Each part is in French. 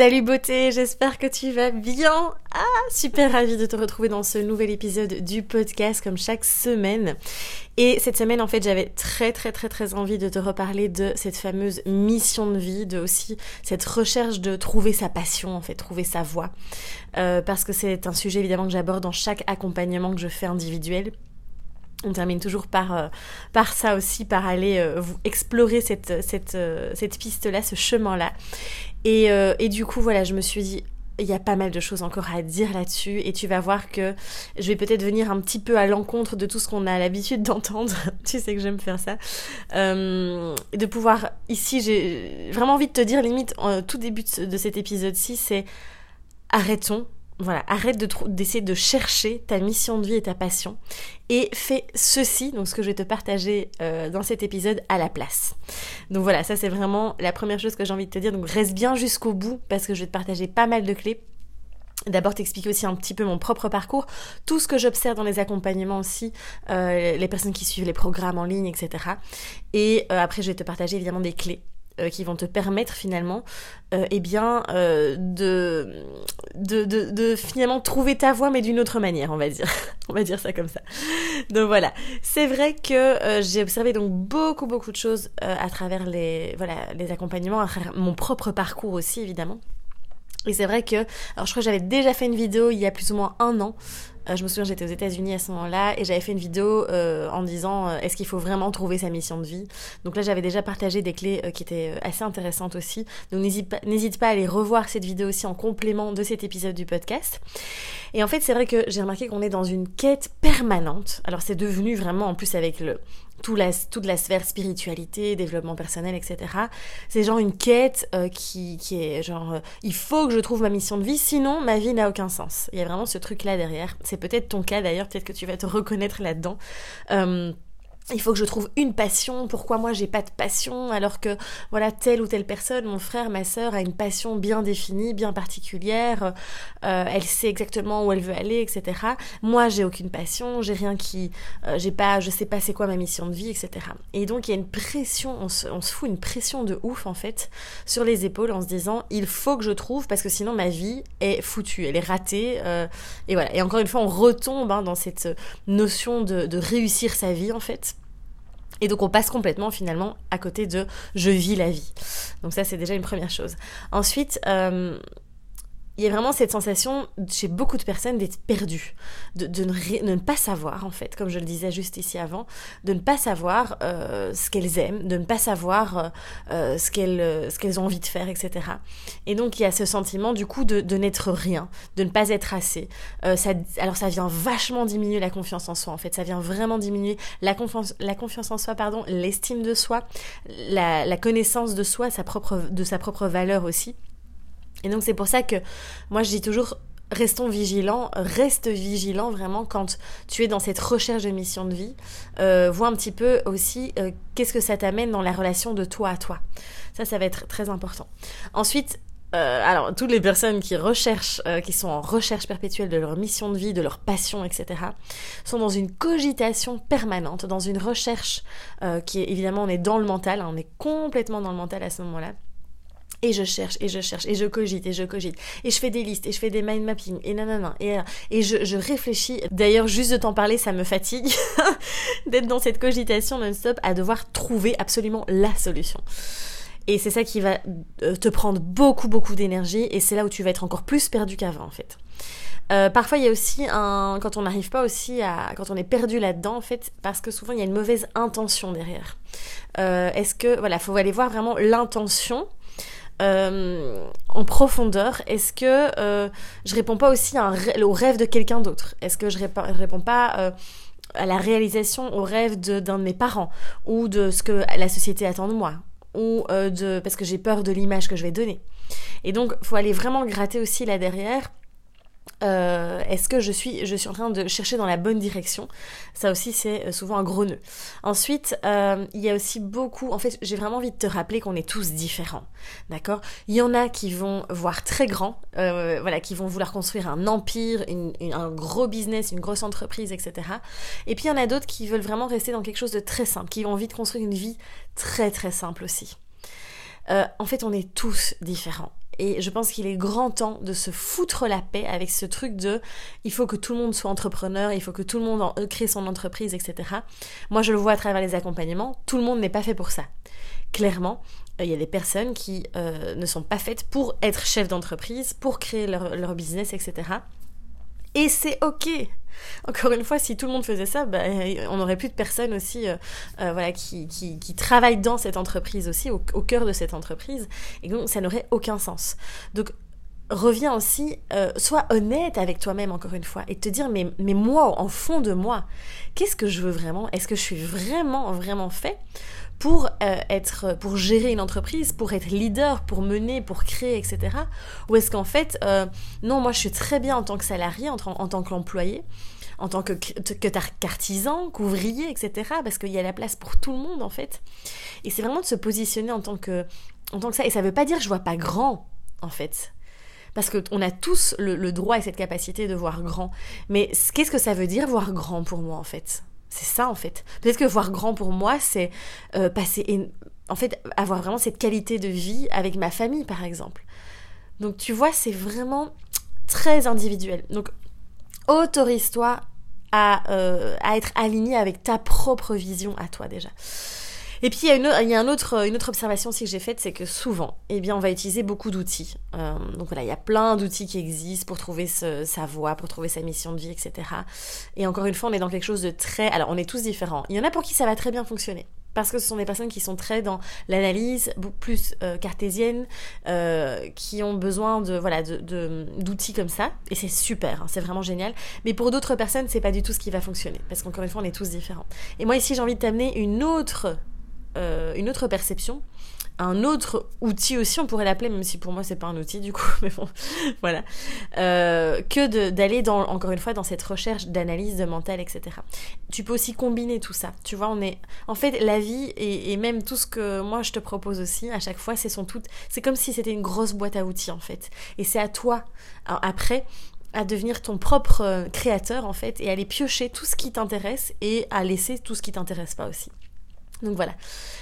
Salut beauté, j'espère que tu vas bien. Ah, super ravie de te retrouver dans ce nouvel épisode du podcast comme chaque semaine. Et cette semaine, en fait, j'avais très très très très envie de te reparler de cette fameuse mission de vie, de aussi cette recherche de trouver sa passion, en fait, trouver sa voie. Euh, parce que c'est un sujet évidemment que j'aborde dans chaque accompagnement que je fais individuel on termine toujours par, euh, par ça aussi, par aller euh, explorer cette, cette, cette piste-là, ce chemin-là. Et, et, du coup, voilà, je me suis dit, il y a pas mal de choses encore à dire là-dessus et tu vas voir que je vais peut-être venir un petit peu à l'encontre de tout ce qu'on a l'habitude d'entendre. tu sais que j'aime faire ça. Euh, de pouvoir, ici, j'ai vraiment envie de te dire, limite, en tout début de cet épisode-ci, c'est arrêtons voilà, arrête d'essayer de, chercher ta mission de vie et ta passion et fais ceci, donc ce que je vais te partager euh, dans cet épisode à la place. Donc voilà, ça c'est vraiment la première chose que j'ai envie de te dire. Donc reste bien jusqu'au bout parce que je vais te partager pas mal de clés. D'abord t'expliquer aussi un petit peu mon propre parcours, tout ce que j'observe dans les accompagnements aussi, euh, les personnes qui suivent les programmes en ligne, etc. Et euh, après je vais te partager évidemment des clés qui vont te permettre finalement euh, eh bien, euh, de, de, finalement trouver ta voie mais d'une autre manière on va dire. On va dire ça comme ça. Donc voilà. C'est vrai que j'ai observé donc beaucoup beaucoup de choses à travers les voilà les accompagnements à travers mon propre parcours aussi évidemment. Et c'est vrai que, alors je crois que j'avais déjà fait une vidéo il y a plus ou moins un an euh, je me souviens, j'étais aux États-Unis à ce moment-là et j'avais fait une vidéo euh, en disant euh, est-ce qu'il faut vraiment trouver sa mission de vie? Donc là, j'avais déjà partagé des clés qui étaient assez intéressantes aussi. Donc n'hésite pas, pas à aller revoir cette vidéo aussi en complément de cet épisode du podcast. Et en fait, c'est vrai que j'ai remarqué qu'on est dans une quête permanente. Alors c'est devenu vraiment en plus avec le la, toute la sphère spiritualité, développement personnel, etc. C'est genre une quête euh, qui, qui, est genre, euh, il faut que je trouve ma mission de vie, sinon ma vie n'a aucun sens. Il y a vraiment ce truc-là derrière. C'est peut-être ton cas d'ailleurs, peut-être que tu vas te reconnaître là-dedans. Euh, il faut que je trouve une passion, pourquoi moi j'ai pas de passion alors que voilà telle ou telle personne, mon frère, ma soeur a une passion bien définie, bien particulière, euh, elle sait exactement où elle veut aller, etc. Moi j'ai aucune passion, j'ai rien qui, euh, j'ai pas, je sais pas c'est quoi ma mission de vie, etc. Et donc il y a une pression, on se, on se fout une pression de ouf en fait sur les épaules en se disant il faut que je trouve parce que sinon ma vie est foutue, elle est ratée, euh, et voilà. Et encore une fois on retombe hein, dans cette notion de, de réussir sa vie en fait. Et donc on passe complètement finalement à côté de je vis la vie. Donc ça c'est déjà une première chose. Ensuite, euh, il y a vraiment cette sensation chez beaucoup de personnes d'être perdues, de, ne, pas savoir en fait, comme je le disais juste ici avant, de ne pas savoir euh, ce qu'elles aiment, de ne pas savoir euh, euh, ce qu'elles ont envie de faire, etc. Et donc il y a ce sentiment du coup de, n'être rien, de ne pas être assez. alors ça vient vachement diminuer la confiance en soi en fait, ça vient vraiment diminuer la confiance, la confiance en soi, pardon, l'estime de soi, la, la connaissance de soi, sa propre, de sa propre valeur aussi. Et donc c'est pour ça que moi je dis toujours restons vigilants, reste vigilant vraiment quand tu es dans cette recherche de mission de vie. Euh, vois un petit peu aussi euh, qu'est-ce que ça t'amène dans la relation de toi à toi. Ça, ça va être très important. Ensuite, euh, alors toutes les personnes qui recherchent, qui sont en recherche perpétuelle de leur mission de vie, de leur passion, etc., sont dans une cogitation permanente, dans une recherche qui est évidemment on est dans le mental, hein, on est complètement dans le mental à ce moment-là et je cherche, et je cherche, et je cogite, et je cogite, et je fais des listes, et je fais des mind mapping, et nanana, et, euh, et je, je réfléchis. D'ailleurs, juste de t'en parler, ça me fatigue d'être dans cette cogitation non-stop à devoir trouver absolument la solution. Et c'est ça qui va euh, te prendre beaucoup, beaucoup d'énergie, et c'est là où tu vas être encore plus perdu qu'avant, en fait. Euh, parfois, il y a aussi un. Quand on n'arrive pas aussi à. Quand on est perdu là-dedans, en fait, parce que souvent, il y a une mauvaise intention derrière. Est-ce que. Voilà, faut aller voir vraiment l'intention euh, en profondeur Est-ce que euh, je réponds pas aussi au rêve de quelqu'un d'autre? Est-ce que je, réponds, réponds pas euh, à la réalisation, au rêve d'un de, mes parents ou de ce que la société attend de moi ou de parce que j'ai peur de l'image que je vais donner. Et donc, faut aller vraiment gratter aussi là derrière euh, est-ce que je suis, je suis en train de chercher dans la bonne direction? Ça aussi, c'est euh, souvent un gros nœud. Ensuite, euh, il y a aussi beaucoup. En fait, j'ai vraiment envie de te rappeler qu'on est tous différents. D'accord? Il y en a qui vont voir très grand, voilà, qui vont vouloir construire un empire, un gros business, une grosse entreprise, etc. Et puis, il y en a d'autres qui veulent vraiment rester dans quelque chose de très simple, qui ont envie de construire une vie très très simple aussi. en fait, on est tous différents. Et je pense qu'il est grand temps de se foutre la paix avec ce truc de il faut que tout le monde soit entrepreneur, il faut que tout le monde euh, crée son entreprise, etc. Moi, je le vois à travers les accompagnements, tout le monde n'est pas fait pour ça. Clairement, euh, il y a des personnes qui euh, ne sont pas faites pour être chef d'entreprise, pour créer leur business, etc. Et c'est ok. Encore une fois, si tout le monde faisait ça, bah, on n'aurait plus de personnes aussi euh, euh, voilà, qui, qui, travaillent dans cette entreprise aussi, au, cœur de cette entreprise. Et donc, ça n'aurait aucun sens. Donc, reviens aussi, euh, sois honnête avec toi-même encore une fois et te dire mais, mais moi, en fond de moi, qu'est-ce que je veux vraiment? Est-ce que je suis vraiment, vraiment fait pour euh, être, pour gérer une entreprise, pour être leader, pour mener, pour créer, etc. Ou est-ce qu'en fait, euh, non, moi je suis très bien en tant que salarié, en, en tant qu'employé, en tant que, que qu'artisan, qu'ouvrier, etc. Parce qu'il y a la place pour tout le monde en fait. Et c'est vraiment de se positionner en tant que, en tant que ça. Et ça veut pas dire que je vois pas grand en fait. Parce qu'on a tous le, droit et cette capacité de voir grand. Mais qu'est-ce que ça veut dire voir grand pour moi en fait? C'est ça en fait. Peut-être que voir grand pour moi, c'est euh, passer, en fait, avoir vraiment cette qualité de vie avec ma famille par exemple. Donc tu vois, c'est vraiment très individuel. Donc autorise-toi à, euh, à être aligné avec ta propre vision à toi déjà. Et puis il y a, une, il y a autre, une autre observation aussi que j'ai faite, c'est que souvent, eh bien, on va utiliser beaucoup d'outils. Euh, donc voilà, il y a plein d'outils qui existent pour trouver sa voie, pour trouver sa mission de vie, etc. Et encore une fois, on est dans quelque chose de très... Alors, on est tous différents. Il y en a pour qui ça va très bien fonctionner parce que ce sont des personnes qui sont très dans l'analyse, plus euh, cartésienne, euh, qui ont besoin de voilà d'outils comme ça, et c'est super, hein, c'est vraiment génial. Mais pour d'autres personnes, c'est pas du tout ce qui va fonctionner, parce qu'encore une fois, on est tous différents. Et moi ici, j'ai envie de t'amener une autre euh, une autre perception, un autre outil aussi, on pourrait l'appeler, même si pour moi c'est pas un outil du coup, mais bon, voilà, euh, que d'aller encore une fois, dans cette recherche d'analyse de mental, etc. Tu peux aussi combiner tout ça, tu vois, on est, en fait, la vie et, même tout ce que moi je te propose aussi, à chaque fois, c'est son tout, c'est comme si c'était une grosse boîte à outils en fait, et c'est à toi, après, à devenir ton propre euh, créateur en fait, et à aller piocher tout ce qui t'intéresse et à laisser tout ce qui t'intéresse pas aussi. Donc voilà,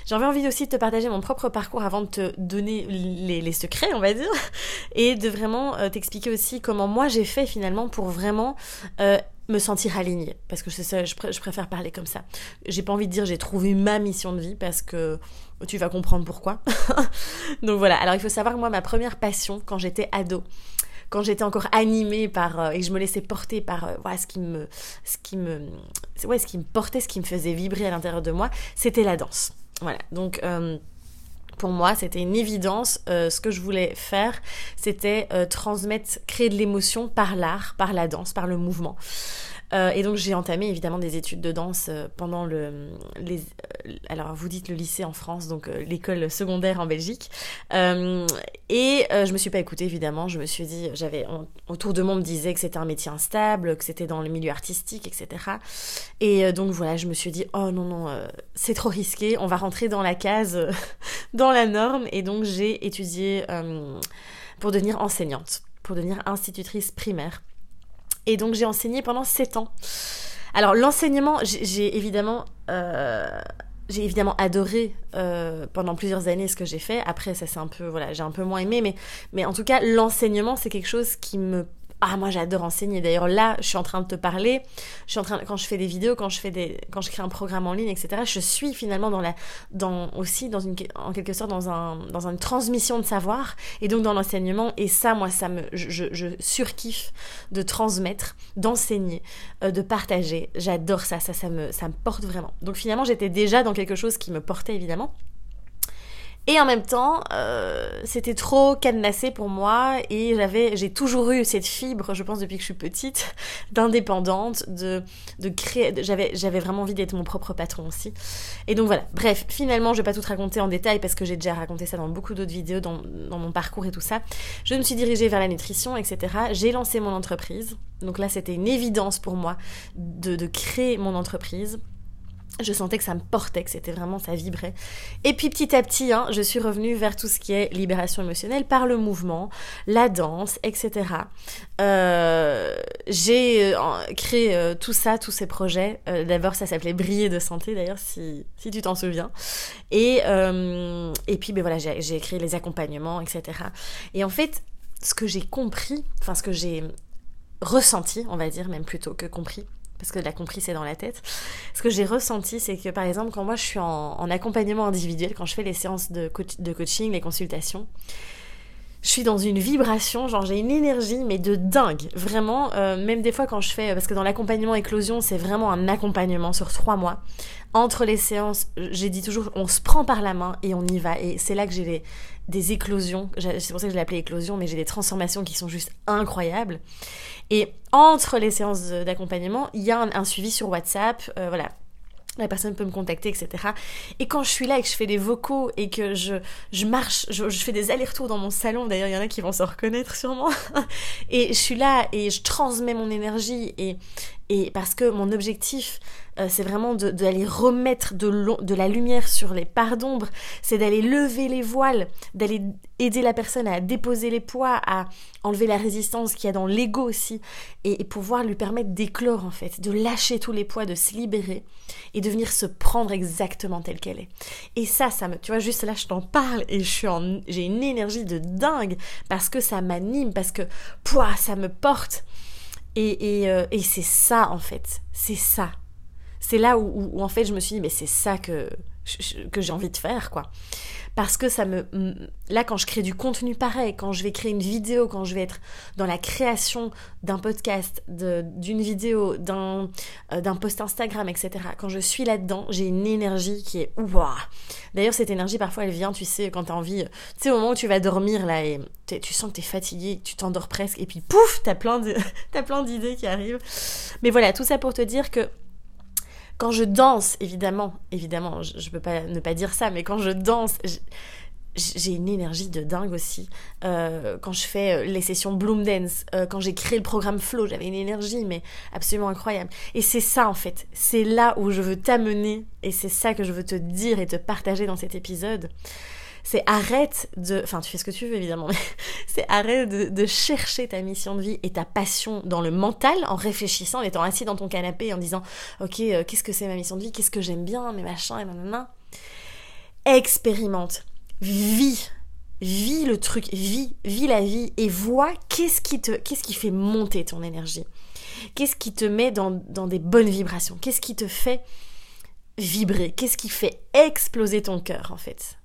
j'avais envie aussi de te partager mon propre parcours avant de te donner les, secrets, on va dire, et de vraiment euh, t'expliquer aussi comment moi j'ai fait finalement pour vraiment euh, me sentir alignée, parce que ça, je, préfère parler comme ça. J'ai pas envie de dire j'ai trouvé ma mission de vie, parce que tu vas comprendre pourquoi. Donc voilà, alors il faut savoir que moi ma première passion quand j'étais ado, quand j'étais encore animée par euh, et que je me laissais porter par euh, voilà ce qui me ce qui me ouais ce qui me portait ce qui me faisait vibrer à l'intérieur de moi c'était la danse voilà donc euh, pour moi, c'était une évidence. ce que je voulais faire, c'était transmettre, créer de l'émotion par l'art, par la danse, par le mouvement. Euh, et donc j'ai entamé évidemment des études de danse euh, pendant le, les, euh, alors vous dites le lycée en France, donc l'école secondaire en Belgique. et je me suis pas écoutée évidemment. Je me suis dit, j'avais autour de moi on me disait que c'était un métier instable, que c'était dans le milieu artistique, etc. Et donc voilà, je me suis dit, oh non non, c'est trop risqué. On va rentrer dans la case, dans la norme. Et donc j'ai étudié pour devenir enseignante, pour devenir institutrice primaire. Et donc j'ai enseigné pendant 7 ans. Alors l'enseignement, j'ai évidemment... Euh, j'ai évidemment adoré euh, pendant plusieurs années ce que j'ai fait. Après, ça c'est un peu, voilà, j'ai un peu moins aimé, mais, mais en tout cas, l'enseignement, c'est quelque chose qui me ah, moi j'adore enseigner. D'ailleurs, là, je suis en train de te parler. Je suis en train, quand je fais des vidéos, quand je fais des, quand je crée un programme en ligne, etc. Je suis finalement dans la, dans aussi dans une, en quelque sorte dans un, dans une transmission de savoir et donc dans l'enseignement. Et ça, moi, ça me, je, je surkiffe de transmettre, d'enseigner, euh, de partager. J'adore ça. Ça, ça me, ça me porte vraiment. Donc finalement, j'étais déjà dans quelque chose qui me portait évidemment. Et en même temps, euh, c'était trop cadenassé pour moi et j'avais, j'ai toujours eu cette fibre, je pense depuis que je suis petite, d'indépendante, de, de créer, j'avais, vraiment envie d'être mon propre patron aussi. Et donc voilà, bref, finalement, je vais pas tout raconter en détail parce que j'ai déjà raconté ça dans beaucoup d'autres vidéos, dans, dans mon parcours et tout ça. Je me suis dirigée vers la nutrition, etc. J'ai lancé mon entreprise. Donc là, c'était une évidence pour moi de, de créer mon entreprise je sentais que ça me portait, que c'était vraiment, ça vibrait. Et puis petit à petit, hein, je suis revenue vers tout ce qui est libération émotionnelle par le mouvement, la danse, etc. Euh, j'ai euh, créé euh, tout ça, tous ces projets. D'abord, ça s'appelait Briller de santé, d'ailleurs, si, tu t'en souviens. Et, et puis, ben voilà, j'ai créé les accompagnements, etc. Et en fait, ce que j'ai compris, enfin ce que j'ai ressenti, on va dire, même plutôt que compris, parce que la compris c'est dans la tête. Ce que j'ai ressenti, c'est que par exemple, quand moi je suis en, accompagnement individuel, quand je fais les séances de, de coaching, les consultations, je suis dans une vibration, genre j'ai une énergie, mais de dingue. Vraiment, euh, même des fois quand je fais, parce que dans l'accompagnement éclosion, c'est vraiment un accompagnement sur trois mois. Entre les séances, j'ai dit toujours, on se prend par la main et on y va. Et c'est là que j'ai des éclosions. C'est pour ça que je l'ai appelé éclosion, mais j'ai des transformations qui sont juste incroyables. Et entre les séances d'accompagnement, il y a un, suivi sur WhatsApp. Euh, voilà, la personne peut me contacter, etc. Et quand je suis là et que je fais des vocaux et que je, je marche, je, fais des allers-retours dans mon salon, d'ailleurs il y en a qui vont se reconnaître sûrement, et je suis là et je transmets mon énergie et, et parce que mon objectif, euh, c'est vraiment d'aller remettre de, la lumière sur les parts d'ombre, c'est d'aller lever les voiles, d'aller aider la personne à déposer les poids, à enlever la résistance qu'il y a dans l'ego aussi, et, pouvoir lui permettre d'éclore en fait, de lâcher tous les poids, de se libérer et de venir se prendre exactement telle qu'elle est. Et ça, ça me, tu vois, juste là, je t'en parle et j'ai une énergie de dingue parce que ça m'anime, parce que, poids, ça me porte. Euh, et, c'est ça, en fait. C'est ça. C'est là où, en fait, je me suis dit, mais c'est ça que, que j'ai envie de faire, quoi. Parce que ça me... Là, quand je crée du contenu pareil, quand je vais créer une vidéo, quand je vais être dans la création d'un podcast, d'une vidéo, d'un euh, d'un post Instagram, etc., quand je suis là-dedans, j'ai une énergie qui est... Waouh D'ailleurs, cette énergie, parfois, elle vient, tu sais, quand tu as envie... Tu sais, au moment où tu vas dormir, là, et tu sens que tu es fatigué, tu t'endors presque, et puis pouf, tu as plein d'idées qui arrivent. Mais voilà, tout ça pour te dire que quand je danse, évidemment, évidemment, je, peux pas ne pas dire ça, mais quand je danse, j'ai une énergie de dingue aussi. Euh, quand je fais euh, les sessions Bloom Dance, euh, quand j'ai créé le programme Flow, j'avais une énergie mais absolument incroyable. Et c'est ça en fait, c'est là où je veux t'amener et c'est ça que je veux te dire et te partager dans cet épisode c'est arrête de, enfin tu fais ce que tu veux évidemment, mais c'est arrête de, chercher ta mission de vie et ta passion dans le mental en réfléchissant, en étant assis dans ton canapé en disant ok euh, qu'est-ce que c'est ma mission de vie, qu'est-ce que j'aime bien, mes machins et nanana. Expérimente, vis, vis le truc, vis, vis la vie et vois qu'est-ce qui te, qu'est-ce qui fait monter ton énergie, qu'est-ce qui te met dans, dans des bonnes vibrations, qu'est-ce qui te fait vibrer, qu'est-ce qui fait exploser ton cœur en fait.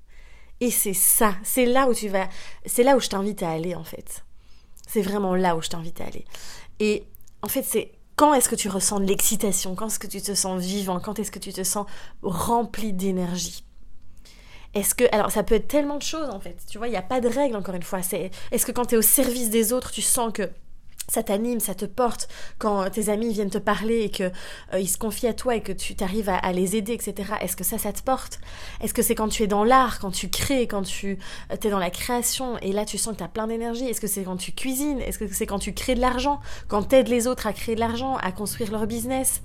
Et c'est ça, c'est là où tu vas, c'est là où je t'invite à aller en fait. C'est vraiment là où je t'invite à aller. Et en fait, c'est quand est-ce que tu ressens de l'excitation, quand est-ce que tu te sens vivant, quand est-ce que tu te sens rempli d'énergie? Est-ce que alors ça peut être tellement de choses en fait. Tu vois, il n'y a pas de règle encore une fois. C'est est-ce que quand tu es au service des autres, tu sens que ça t'anime, ça te porte quand tes amis viennent te parler et que euh, ils se confient à toi et que tu t'arrives à, les aider, etc. Est-ce que ça, ça te porte? Est-ce que c'est quand tu es dans l'art, quand tu crées, quand tu euh, es dans la création et là tu sens que tu as plein d'énergie? Est-ce que c'est quand tu cuisines? Est-ce que c'est quand tu crées de l'argent? Quand tu aides les autres à créer de l'argent, à construire leur business?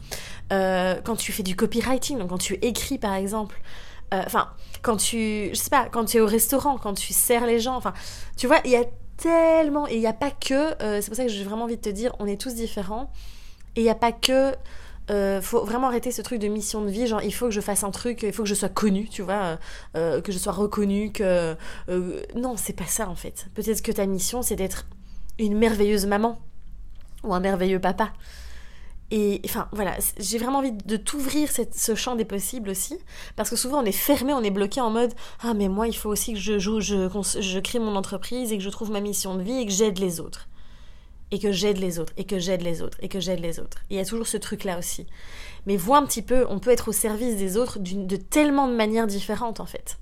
Euh, Quand tu fais du copywriting, donc quand tu écris par exemple? Enfin, quand tu, je sais pas, quand tu es au restaurant, quand tu sers les gens, enfin, tu vois, il y a tellement. Et il n'y a pas que. Euh, c'est pour ça que j'ai vraiment envie de te dire, on est tous différents. Et il n'y a pas que. Euh, faut vraiment arrêter ce truc de mission de vie, genre il faut que je fasse un truc, il faut que je sois connue, tu vois, euh, que je sois reconnue, que... non, c'est pas ça en fait. Peut-être que ta mission, c'est d'être une merveilleuse maman ou un merveilleux papa. Et enfin voilà, j'ai vraiment envie de t'ouvrir ce champ des possibles aussi, parce que souvent on est fermé, on est bloqué en mode ah mais moi il faut aussi que je joue, je, crée mon entreprise et que je trouve ma mission de vie et que j'aide les autres, et que j'aide les autres, et que j'aide les autres, et que j'aide les autres. il y a toujours ce truc là aussi. Mais vois un petit peu, on peut être au service des autres de tellement de manières différentes en fait.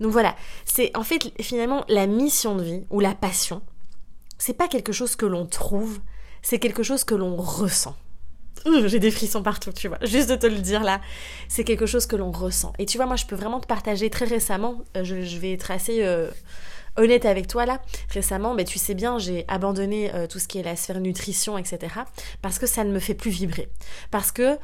Donc voilà, c'est en fait finalement la mission de vie ou la passion, c'est pas quelque chose que l'on trouve, c'est quelque chose que l'on ressent. J'ai des frissons partout, tu vois. Juste de te le dire là, c'est quelque chose que l'on ressent. Et tu vois, moi, je peux vraiment te partager très récemment. Euh, je, vais être assez euh, honnête avec toi là. Récemment, mais tu sais bien, j'ai abandonné euh, tout ce qui est la sphère nutrition, etc. Parce que ça ne me fait plus vibrer. Parce que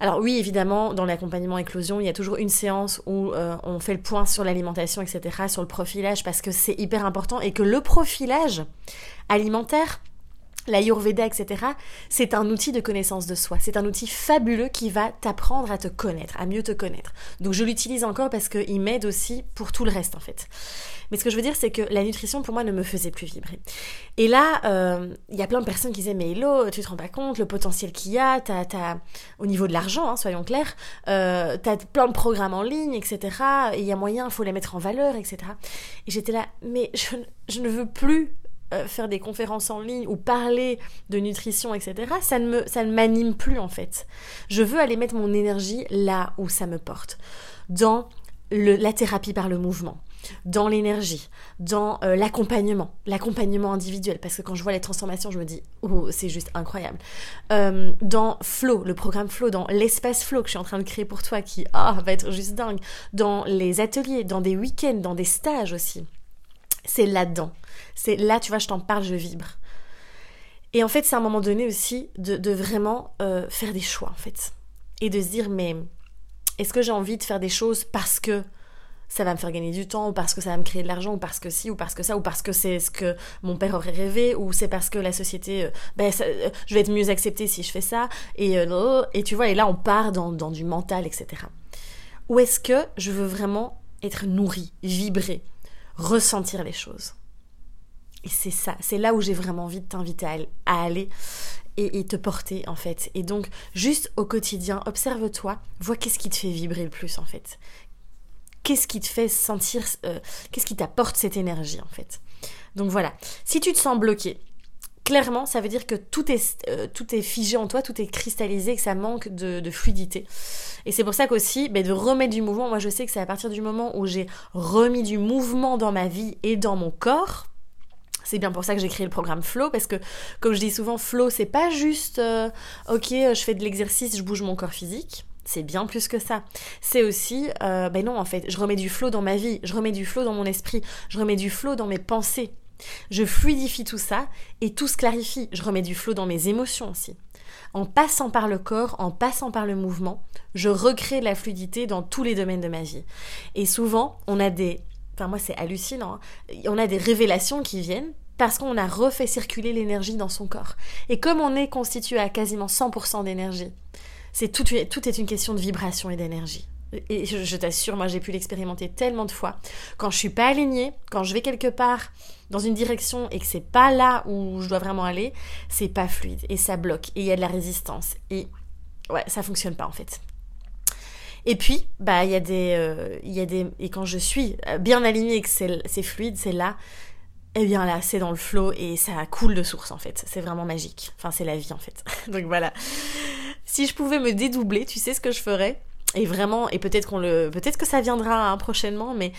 alors oui, évidemment, dans l'accompagnement éclosion, il y a toujours une séance où on fait le point sur l'alimentation, etc., sur le profilage, parce que c'est hyper important et que le profilage alimentaire, L'Ayurveda, etc., c'est un outil de connaissance de soi. C'est un outil fabuleux qui va t'apprendre à te connaître, à mieux te connaître. Donc je l'utilise encore parce qu'il m'aide aussi pour tout le reste en fait. Mais ce que je veux dire, c'est que la nutrition pour moi ne me faisait plus vibrer. Et là, euh, il y a plein de personnes qui disaient mais Hello, tu te rends pas compte le potentiel qu'il y a, t'as, au niveau de l'argent, hein, soyons clairs, euh, t'as plein de programmes en ligne, etc. Et il y a moyen, il faut les mettre en valeur, etc. Et j'étais là, mais je, je ne veux plus euh, faire des conférences en ligne ou parler de nutrition, etc., ça ne, me, ça ne m'anime plus en fait. Je veux aller mettre mon énergie là où ça me porte, dans le, la thérapie par le mouvement, dans l'énergie, dans euh, l'accompagnement, l'accompagnement individuel, parce que quand je vois les transformations, je me dis, oh, c'est juste incroyable. Euh, dans Flow, le programme Flow, dans l'espace Flow que je suis en train de créer pour toi, qui ah, va être juste dingue, dans les ateliers, dans des week-ends, dans des stages aussi c'est là-dedans. C'est là, tu vois, je t'en parle, je vibre. Et en fait, c'est à un moment donné aussi de, vraiment euh, faire des choix, en fait. Et de se dire, mais est-ce que j'ai envie de faire des choses parce que ça va me faire gagner du temps, ou parce que ça va me créer de l'argent, ou parce que si, ou parce que ça, ou parce que c'est ce que mon père aurait rêvé, ou c'est parce que la société, euh, ben, euh, je vais être mieux acceptée si je fais ça, et, et tu vois, et là on part dans, du mental, etc. Ou est-ce que je veux vraiment être nourrie, vibrer, ressentir les choses. Et c'est ça, c'est là où j'ai vraiment envie de t'inviter à, aller et, te porter en fait. Et donc, juste au quotidien, observe-toi, vois qu'est-ce qui te fait vibrer le plus en fait. Qu'est-ce qui te fait sentir, euh, qu'est-ce qui t'apporte cette énergie en fait. Donc voilà, si tu te sens bloqué, clairement, ça veut dire que tout est, euh, tout est figé en toi, tout est cristallisé, que ça manque de, fluidité. Et c'est pour ça qu'aussi, ben, de remettre du mouvement, moi je sais que c'est à partir du moment où j'ai remis du mouvement dans ma vie et dans mon corps, c'est bien pour ça que j'ai créé le programme Flow, parce que, comme je dis souvent, Flow, c'est pas juste, euh, ok, je fais de l'exercice, je bouge mon corps physique. C'est bien plus que ça. C'est aussi, euh, ben non, en fait, je remets du flow dans ma vie, je remets du flow dans mon esprit, je remets du flow dans mes pensées. Je fluidifie tout ça et tout se clarifie. Je remets du flot dans mes émotions aussi. En passant par le corps, en passant par le mouvement, je recrée la fluidité dans tous les domaines de ma vie. Et souvent, on a des... Enfin moi c'est hallucinant. Hein. On a des révélations qui viennent parce qu'on a refait circuler l'énergie dans son corps. Et comme on est constitué à quasiment 100% d'énergie, c'est tout, tout est une question de vibration et d'énergie. Et je, t'assure, moi j'ai pu l'expérimenter tellement de fois. Quand je suis pas alignée, quand je vais quelque part dans une direction et que c'est pas là où je dois vraiment aller, c'est pas fluide et ça bloque et il y a de la résistance et ouais, ça fonctionne pas en fait. Et puis, bah il y a des, euh, il des et quand je suis bien alignée et que c'est fluide, c'est là. Eh bien là, c'est dans le flow et ça coule de source en fait. C'est vraiment magique. Enfin, c'est la vie en fait. Donc voilà. Si je pouvais me dédoubler, tu sais ce que je ferais? Et vraiment, et peut-être qu'on le, peut-être que ça viendra hein, prochainement, mais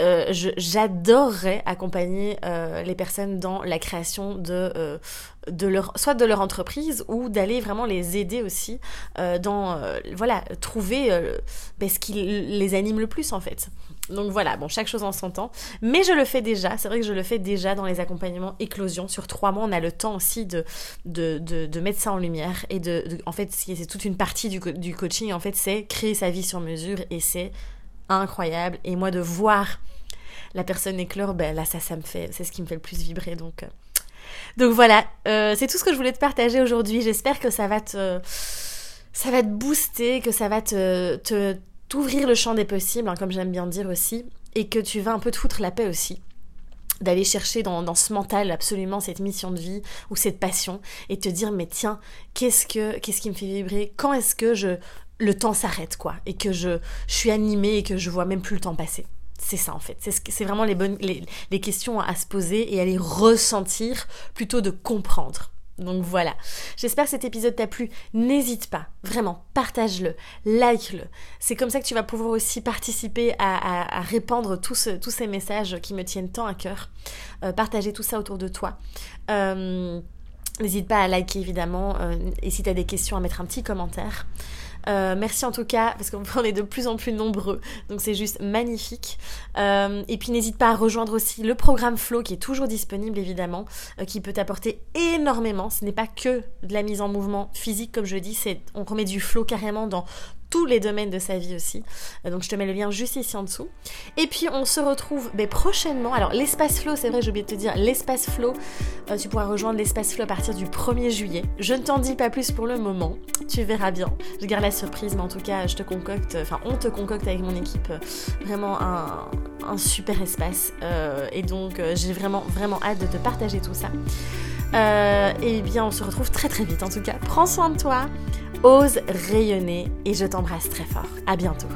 euh, j'adorerais accompagner euh, les personnes dans la création de, euh, de leur, soit de leur entreprise ou d'aller vraiment les aider aussi dans, voilà, trouver ben, ce qui les anime le plus en fait. Donc voilà, bon, chaque chose en son temps. Mais je le fais déjà, c'est vrai que je le fais déjà dans les accompagnements éclosion. Sur trois mois, on a le temps aussi de, de, de, mettre ça en lumière. Et de, en fait, c'est toute une partie du, du coaching, en fait, c'est créer sa vie sur mesure. Et c'est incroyable. Et moi, de voir la personne éclore, ben là, ça, ça me fait, c'est ce qui me fait le plus vibrer. Donc, euh. donc voilà, euh, c'est tout ce que je voulais te partager aujourd'hui. J'espère que ça va te ça va te booster, que ça va te, te, t'ouvrir le champ des possibles, hein, comme j'aime bien dire aussi, et que tu vas un peu te foutre la paix aussi d'aller chercher dans, ce mental absolument cette mission de vie ou cette passion et te dire mais tiens qu'est-ce que qu'est-ce qui me fait vibrer? Quand est-ce que je le temps s'arrête quoi? Et que je, je suis animée et que je vois même plus le temps passer. C'est ça en fait. C'est vraiment les bonnes les, les questions à se poser et à les ressentir plutôt de comprendre Donc voilà, j'espère que cet épisode t'a plu. N'hésite pas, vraiment, partage-le, like-le. C'est comme ça que tu vas pouvoir aussi participer à, répandre tous, ces messages qui me tiennent tant à cœur. Euh, partager tout ça autour de toi. Euh, n'hésite pas à liker évidemment euh, et si tu as des questions à mettre un petit commentaire. Euh, merci en tout cas, parce qu'on est de plus en plus nombreux, donc c'est juste magnifique. Euh, et puis n'hésite pas à rejoindre aussi le programme Flow qui est toujours disponible évidemment, euh, qui peut t'apporter énormément. Ce n'est pas que de la mise en mouvement physique comme je dis, c'est on remet du flow carrément dans tous les domaines de sa vie aussi. Euh, donc je te mets le lien juste ici en dessous. Et puis on se retrouve ben, prochainement. Alors l'espace flow, c'est vrai, j'ai oublié de te dire, l'espace flow, euh, tu pourras rejoindre l'espace flow à partir du 1er juillet. Je ne t'en dis pas plus pour le moment, tu verras bien. Je garde la surprise, mais en tout cas, je te concocte, enfin on te concocte avec mon équipe euh, vraiment un, super espace. et donc j'ai vraiment, vraiment hâte de te partager tout ça. Et bien on se retrouve très très vite en tout cas. Prends soin de toi ose rayonner et je t'embrasse très fort. À bientôt.